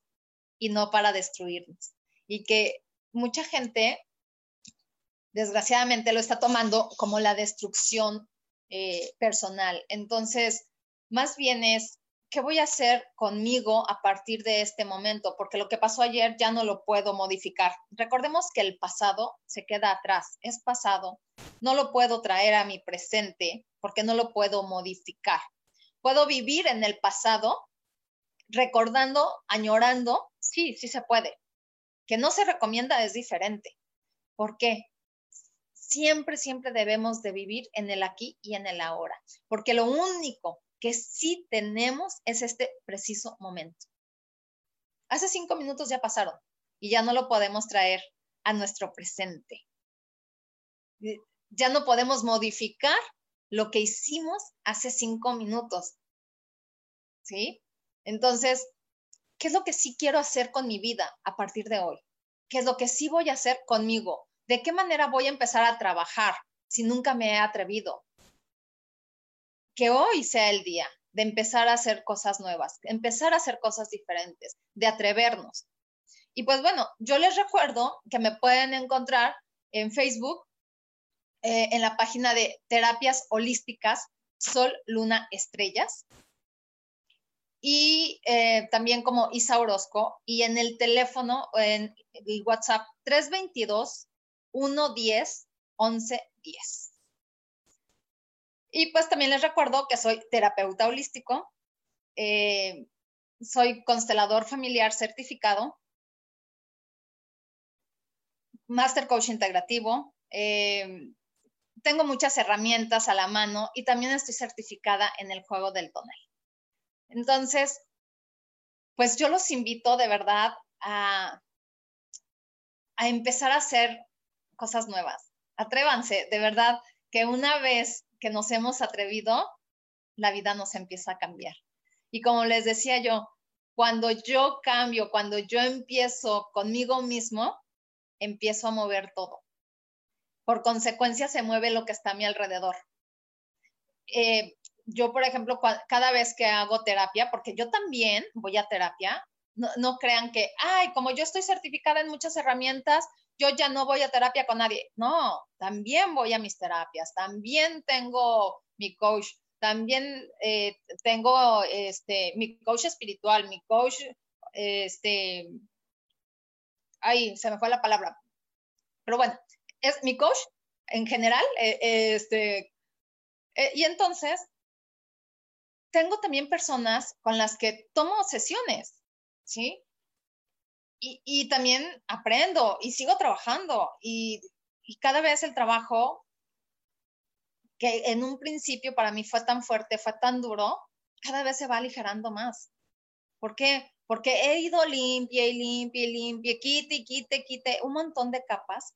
y no para destruirnos. Y que mucha gente, desgraciadamente, lo está tomando como la destrucción eh, personal. Entonces, más bien es, ¿qué voy a hacer conmigo a partir de este momento? Porque lo que pasó ayer ya no lo puedo modificar. Recordemos que el pasado se queda atrás, es pasado. No lo puedo traer a mi presente porque no lo puedo modificar. Puedo vivir en el pasado recordando, añorando, sí, sí se puede, que no se recomienda es diferente. ¿Por qué? Siempre, siempre debemos de vivir en el aquí y en el ahora, porque lo único que sí tenemos es este preciso momento. Hace cinco minutos ya pasaron y ya no lo podemos traer a nuestro presente. Ya no podemos modificar lo que hicimos hace cinco minutos. ¿Sí? Entonces, ¿qué es lo que sí quiero hacer con mi vida a partir de hoy? ¿Qué es lo que sí voy a hacer conmigo? ¿De qué manera voy a empezar a trabajar si nunca me he atrevido? Que hoy sea el día de empezar a hacer cosas nuevas, empezar a hacer cosas diferentes, de atrevernos. Y pues bueno, yo les recuerdo que me pueden encontrar en Facebook, eh, en la página de terapias holísticas Sol, Luna, Estrellas y eh, también como Isa Orozco y en el teléfono, en el WhatsApp 322 110 1110. Y pues también les recuerdo que soy terapeuta holístico, eh, soy constelador familiar certificado, master coach integrativo, eh, tengo muchas herramientas a la mano y también estoy certificada en el juego del tonel. Entonces, pues yo los invito de verdad a, a empezar a hacer cosas nuevas. Atrévanse, de verdad, que una vez que nos hemos atrevido, la vida nos empieza a cambiar. Y como les decía yo, cuando yo cambio, cuando yo empiezo conmigo mismo, empiezo a mover todo. Por consecuencia, se mueve lo que está a mi alrededor. Eh, yo, por ejemplo, cada vez que hago terapia, porque yo también voy a terapia, no, crean que, ay, como yo estoy certificada en muchas herramientas, yo ya no voy a terapia con nadie. No, también voy a mis terapias, también tengo mi coach, también eh, tengo este, mi coach espiritual, mi coach, este, ay, se me fue la palabra. Pero bueno, es mi coach en general, eh, este, eh, y entonces tengo también personas con las que tomo sesiones, ¿sí? Y, también aprendo y sigo trabajando y, y cada vez el trabajo que en un principio para mí fue tan fuerte, fue tan duro, cada vez se va aligerando más. ¿Por qué? Porque he ido limpia y limpia y limpia, quite y quite, quite, un montón de capas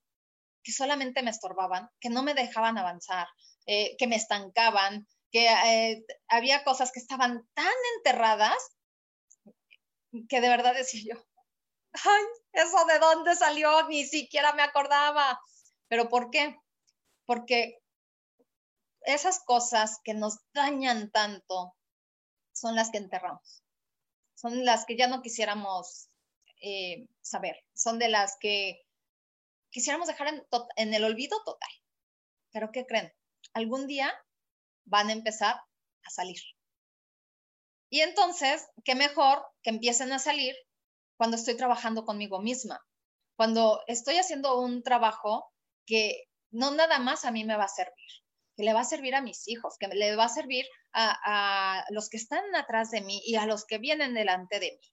que solamente me estorbaban, que no me dejaban avanzar, eh, que me estancaban, que eh, había cosas que estaban tan enterradas que de verdad decía yo, ay, eso de dónde salió, ni siquiera me acordaba. ¿Pero por qué? Porque esas cosas que nos dañan tanto son las que enterramos, son las que ya no quisiéramos eh, saber, son de las que quisiéramos dejar en, en el olvido total. Pero ¿qué creen? Algún día van a empezar a salir. Y entonces, qué mejor que empiecen a salir cuando estoy trabajando conmigo misma, cuando estoy haciendo un trabajo que no nada más a mí me va a servir, que le va a servir a mis hijos, que le va a servir a, los que están atrás de mí y a los que vienen delante de mí,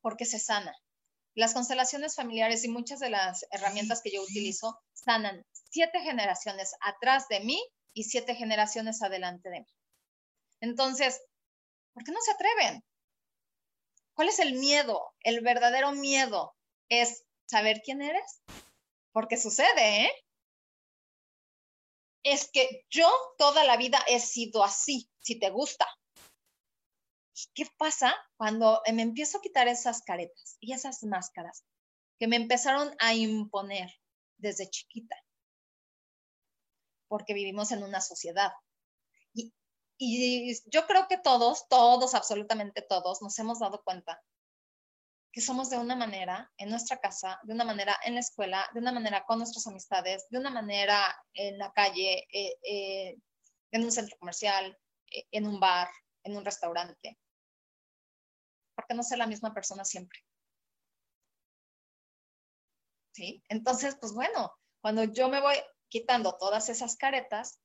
porque se sana. Las constelaciones familiares y muchas de las herramientas que yo utilizo sanan siete generaciones atrás de mí y siete generaciones adelante de mí. Entonces, ¿por qué no se atreven? ¿Cuál es el miedo? El verdadero miedo es saber quién eres. Porque sucede, ¿eh? Es que yo toda la vida he sido así, si te gusta. ¿Qué pasa cuando me empiezo a quitar esas caretas y esas máscaras que me empezaron a imponer desde chiquita? Porque vivimos en una sociedad. Y, yo creo que todos, todos, absolutamente todos, nos hemos dado cuenta que somos de una manera en nuestra casa, de una manera en la escuela, de una manera con nuestras amistades, de una manera en la calle, eh, eh, en un centro comercial, eh, en un bar, en un restaurante. Porque no ser la misma persona siempre. ¿Sí? Entonces, pues bueno, cuando yo me voy, quitando todas esas caretas,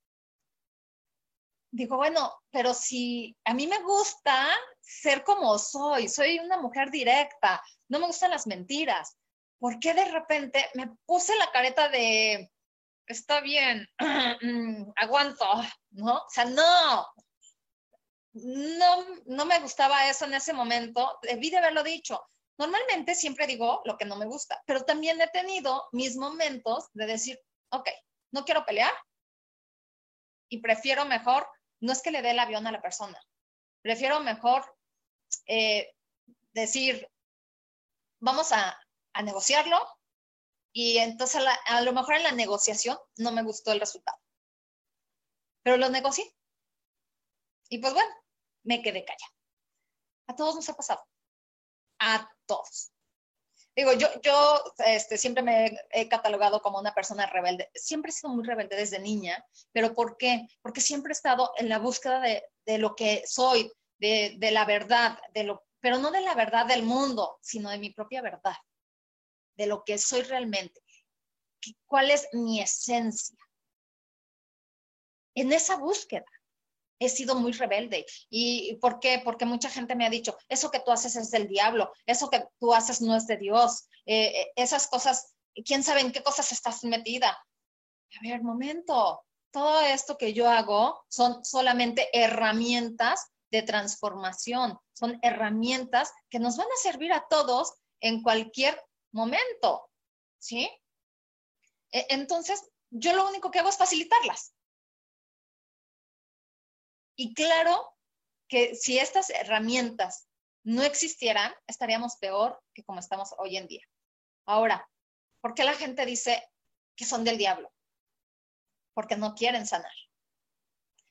digo, bueno, pero si a mí me gusta ser como soy, soy una mujer directa, no me gustan las mentiras, ¿por qué de repente me puse la careta de, está bien, aguanto, ¿no? O sea, no, no, no me gustaba eso en ese momento, debí de haberlo dicho. Normalmente siempre digo lo que no me gusta, pero también he tenido mis momentos de decir, ok, no quiero pelear y prefiero mejor no es que le dé el avión a la persona. Prefiero mejor eh, decir, vamos a, negociarlo y entonces a, lo mejor en la negociación no me gustó el resultado. Pero lo negocié. Y pues bueno, me quedé callada. A todos nos ha pasado. A todos. Digo, yo, yo este, siempre me he catalogado como una persona rebelde. Siempre he sido muy rebelde desde niña, pero ¿por qué? Porque siempre he estado en la búsqueda de, de lo que soy, de, de, la verdad, de lo, pero no de la verdad del mundo, sino de mi propia verdad, de lo que soy realmente. ¿Cuál es mi esencia? En esa búsqueda he sido muy rebelde. ¿Y por qué? Porque mucha gente me ha dicho, eso que tú haces es del diablo, eso que tú haces no es de Dios, eh, eh, esas cosas, quién sabe en qué cosas estás metida. A ver, momento, todo esto que yo hago son solamente herramientas de transformación, son herramientas que nos van a servir a todos en cualquier momento, ¿sí? E, entonces, yo lo único que hago es facilitarlas. Y claro que si estas herramientas no existieran, estaríamos peor que como estamos hoy en día. Ahora, ¿por qué la gente dice que son del diablo? Porque no quieren sanar.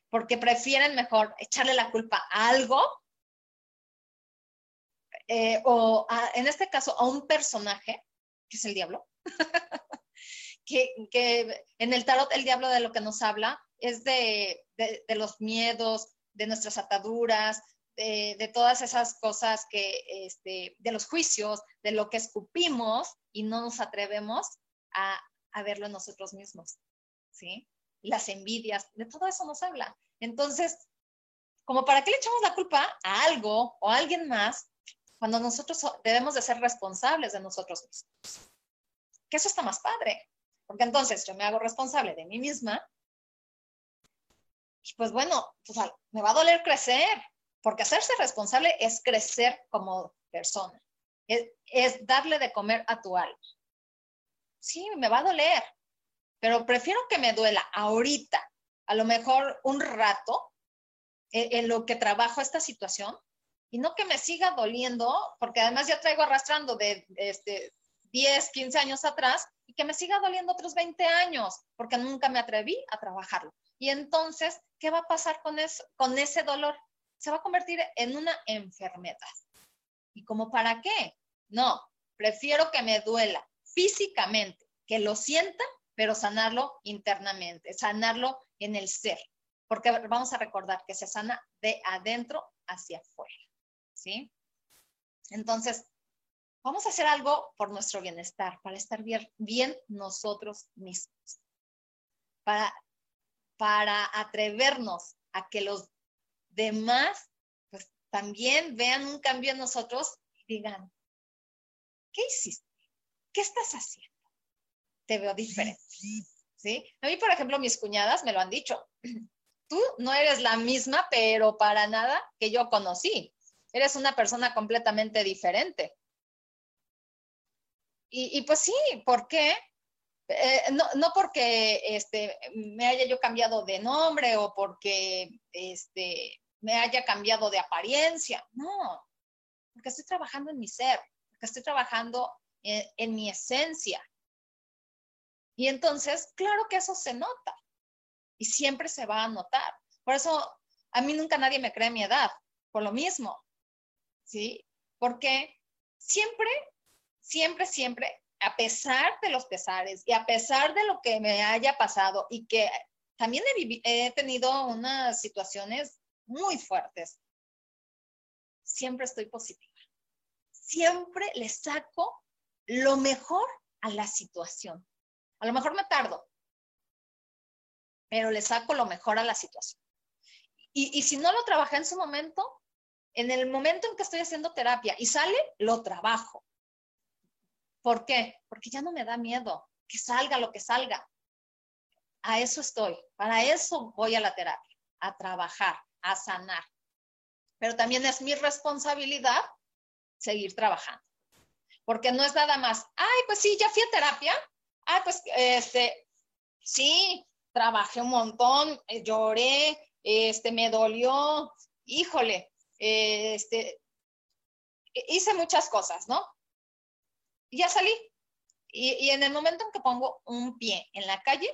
Porque prefieren mejor echarle la culpa a algo eh, o en este caso a un personaje, que es el diablo, que, que, en el tarot el diablo de lo que nos habla es de, los miedos, de nuestras ataduras, de, todas esas cosas que, este, de los juicios, de lo que escupimos y no nos atrevemos a, a verlo nosotros mismos, ¿sí? Las envidias, de todo eso nos habla. Entonces, como para qué le echamos la culpa a algo o a alguien más cuando nosotros debemos de ser responsables de nosotros mismos. Que eso está más padre, porque entonces yo me hago responsable de mí misma pues bueno, pues, me va a doler crecer, porque hacerse responsable es crecer como persona, es, darle de comer a tu alma. Sí, me va a doler, pero prefiero que me duela ahorita, a lo mejor un rato, en, en lo que trabajo esta situación, y no que me siga doliendo, porque además ya traigo arrastrando de, este, 10, 15 años atrás y que me siga doliendo otros 20 años, porque nunca me atreví a trabajarlo. Y entonces, ¿qué va a pasar con, eso, con ese dolor? Se va a convertir en una enfermedad. ¿Y como para qué? No, prefiero que me duela físicamente, que lo sienta, pero sanarlo internamente, sanarlo en el ser, porque vamos a recordar que se sana de adentro hacia afuera, ¿sí? Entonces, vamos a hacer algo por nuestro bienestar, para estar bien, bien nosotros mismos, para para atrevernos a que los demás pues también vean un cambio en nosotros y digan, ¿qué hiciste? ¿Qué estás haciendo? Te veo diferente. ¿Sí? A mí, por ejemplo, mis cuñadas me lo han dicho. Tú no eres la misma, pero para nada que yo conocí. Eres una persona completamente diferente. Y, pues sí, ¿por qué? Eh, no, no, porque este, me haya yo cambiado de nombre o porque este, me haya cambiado de apariencia, no, porque estoy trabajando en mi ser, porque estoy trabajando en, en mi esencia. Y entonces, claro que eso se nota y siempre se va a notar. Por eso, a mí nunca nadie me cree mi edad, por lo mismo, ¿sí? Porque siempre, siempre, siempre a pesar de los pesares y a pesar de lo que me haya pasado y que también he, tenido unas situaciones muy fuertes, siempre estoy positiva. Siempre le saco lo mejor a la situación. A lo mejor me tardo, pero le saco lo mejor a la situación. Y, si no lo trabajé en su momento, en el momento en que estoy haciendo terapia y sale, lo trabajo. ¿Por qué? Porque ya no me da miedo que salga lo que salga. A eso estoy, para eso voy a la terapia, a trabajar, a sanar. Pero también es mi responsabilidad seguir trabajando. Porque no es nada más, ay, pues sí, ya fui a terapia. Ay, pues, este, sí, trabajé un montón, eh, lloré, este, me dolió, híjole, este, hice muchas cosas, ¿no? Ya salí. Y, y, en el momento en que pongo un pie en la calle,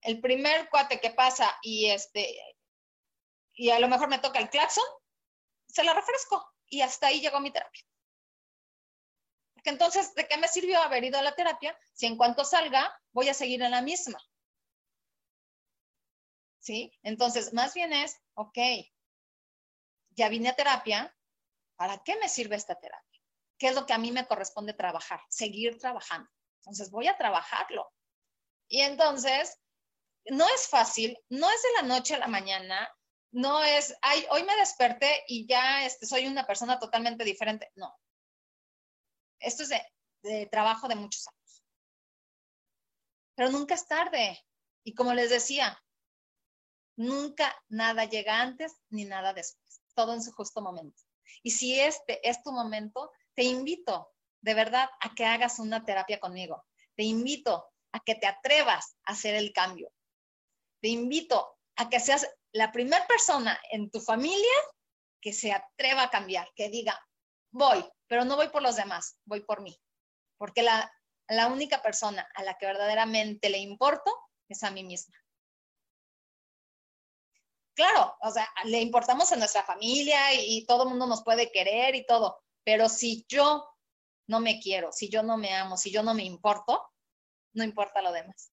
el primer cuate que pasa y este, y a lo mejor me toca el claxon, se la refresco y hasta ahí llegó mi terapia. Porque entonces, ¿de qué me sirvió haber ido a la terapia si en cuanto salga voy a seguir en la misma? ¿sí? Entonces, más bien es, ok, ya vine a terapia, ¿para qué me sirve esta terapia? ¿Qué es lo que a mí me corresponde trabajar? Seguir trabajando. Entonces, voy a trabajarlo. Y entonces, no es fácil, no es de la noche a la mañana, no es, ay, hoy me desperté y ya este, soy una persona totalmente diferente. No. Esto es de, de trabajo de muchos años. Pero nunca es tarde. Y como les decía, Nunca nada llega antes ni nada después, todo en su justo momento. Y si este es tu momento, te invito de verdad a que hagas una terapia conmigo. Te invito a que te atrevas a hacer el cambio. Te invito a que seas la primera persona en tu familia que se atreva a cambiar, que diga, voy, pero no voy por los demás, voy por mí. Porque la, la única persona a la que verdaderamente le importo es a mí misma claro, o sea, le importamos a nuestra familia y, todo el mundo nos puede querer y todo, pero si yo no me quiero, si yo no me amo, si yo no me importo, no importa lo demás.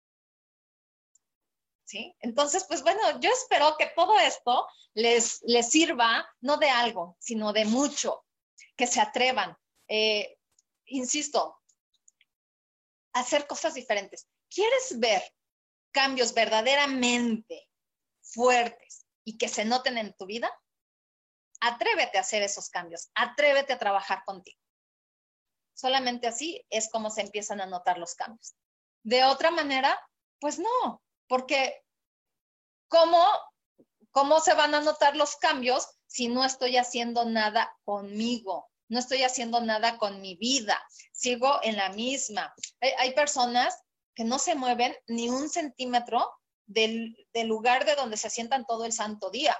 ¿Sí? Entonces, pues bueno, yo espero que todo esto les, les sirva no de algo, sino de mucho, que se atrevan. Eh, insisto, hacer cosas diferentes. ¿Quieres ver cambios verdaderamente fuertes y que se noten en tu vida, atrévete a hacer esos cambios, atrévete a trabajar contigo. Solamente así es como se empiezan a notar los cambios. De otra manera, pues no, porque ¿cómo, cómo se van a notar los cambios si no estoy haciendo nada conmigo? No estoy haciendo nada con mi vida, sigo en la misma. Hay, personas que no se mueven ni un centímetro del, lugar de donde se sientan todo el santo día.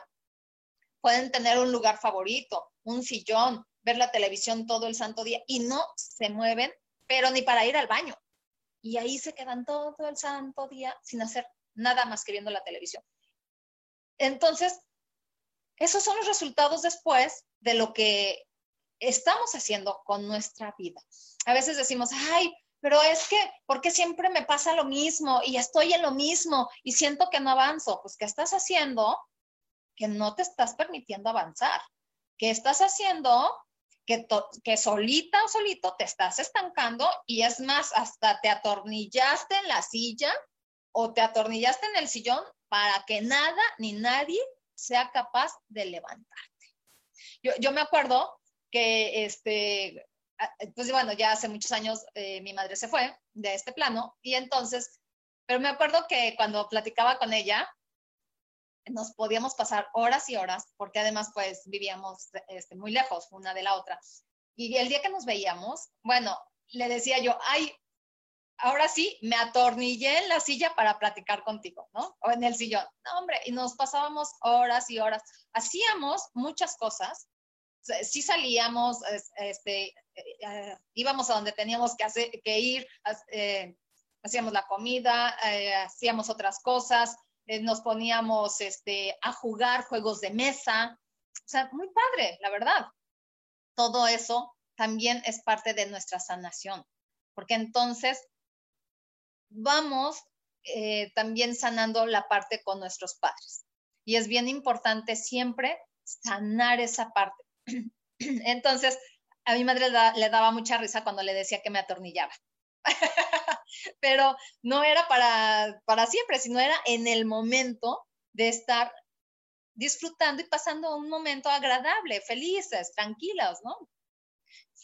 Pueden tener un lugar favorito, un sillón, ver la televisión todo el santo día y no se mueven, pero ni para ir al baño. Y ahí se quedan todo el santo día sin hacer nada más que viendo la televisión. Entonces, esos son los resultados después de lo que estamos haciendo con nuestra vida. A veces decimos, ay, pero es que, ¿por qué siempre me pasa lo mismo y estoy en lo mismo y siento que no avanzo? Pues, ¿qué estás haciendo? Que no te estás permitiendo avanzar. ¿Qué estás haciendo? Que, que solita o solito te estás estancando y es más, hasta te atornillaste en la silla o te atornillaste en el sillón para que nada ni nadie sea capaz de levantarte. Yo, me acuerdo que este, pues bueno, ya hace muchos años eh, mi madre se fue de este plano y entonces, pero me acuerdo que cuando platicaba con ella, nos podíamos pasar horas y horas, porque además pues vivíamos este, muy lejos una de la otra. Y el día que nos veíamos, bueno, le decía yo, ay, ahora sí, me atornillé en la silla para platicar contigo, ¿no? O en el sillón. No, hombre, y nos pasábamos horas y horas. Hacíamos muchas cosas sí salíamos, este, eh, eh, íbamos a donde teníamos que, hacer, que ir, eh, hacíamos la comida, hacíamos otras cosas, nos poníamos este, a jugar juegos de mesa. O sea, muy padre, la verdad. Todo eso también es parte de nuestra sanación, porque entonces vamos también sanando la parte con nuestros padres. Y es bien importante siempre sanar esa parte. Entonces, a mi madre le daba mucha risa cuando le decía que me atornillaba. Pero no era para, para siempre, sino era en el momento de estar disfrutando y pasando un momento agradable, felices, tranquilos, ¿no?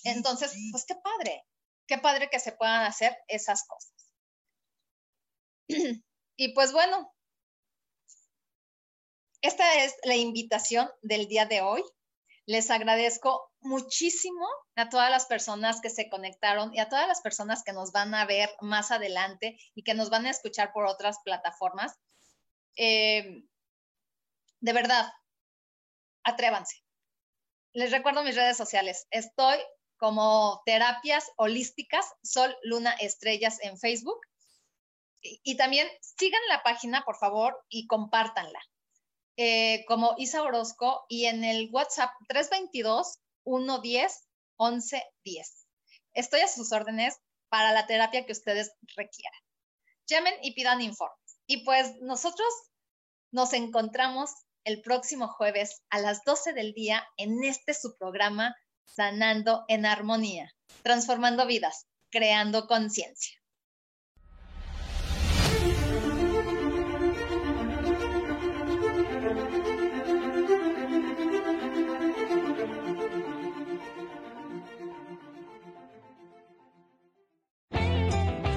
Entonces, pues qué padre, qué padre que se puedan hacer esas cosas. Y pues bueno, esta es la invitación del día de hoy. Les agradezco muchísimo a todas las personas que se conectaron y a todas las personas que nos van a ver más adelante y que nos van a escuchar por otras plataformas. Eh, de verdad, atrévanse. Les recuerdo mis redes sociales. Estoy como terapias holísticas, Sol, Luna, Estrellas en Facebook. Y, también sigan la página, por favor, y compártanla. Eh, como Isa Orozco y en el WhatsApp 322-110-1110. Estoy a sus órdenes para la terapia que ustedes requieran. Llamen y pidan informes. Y pues nosotros nos encontramos el próximo jueves a las 12 del día en este su programa Sanando en Armonía, transformando vidas, creando conciencia.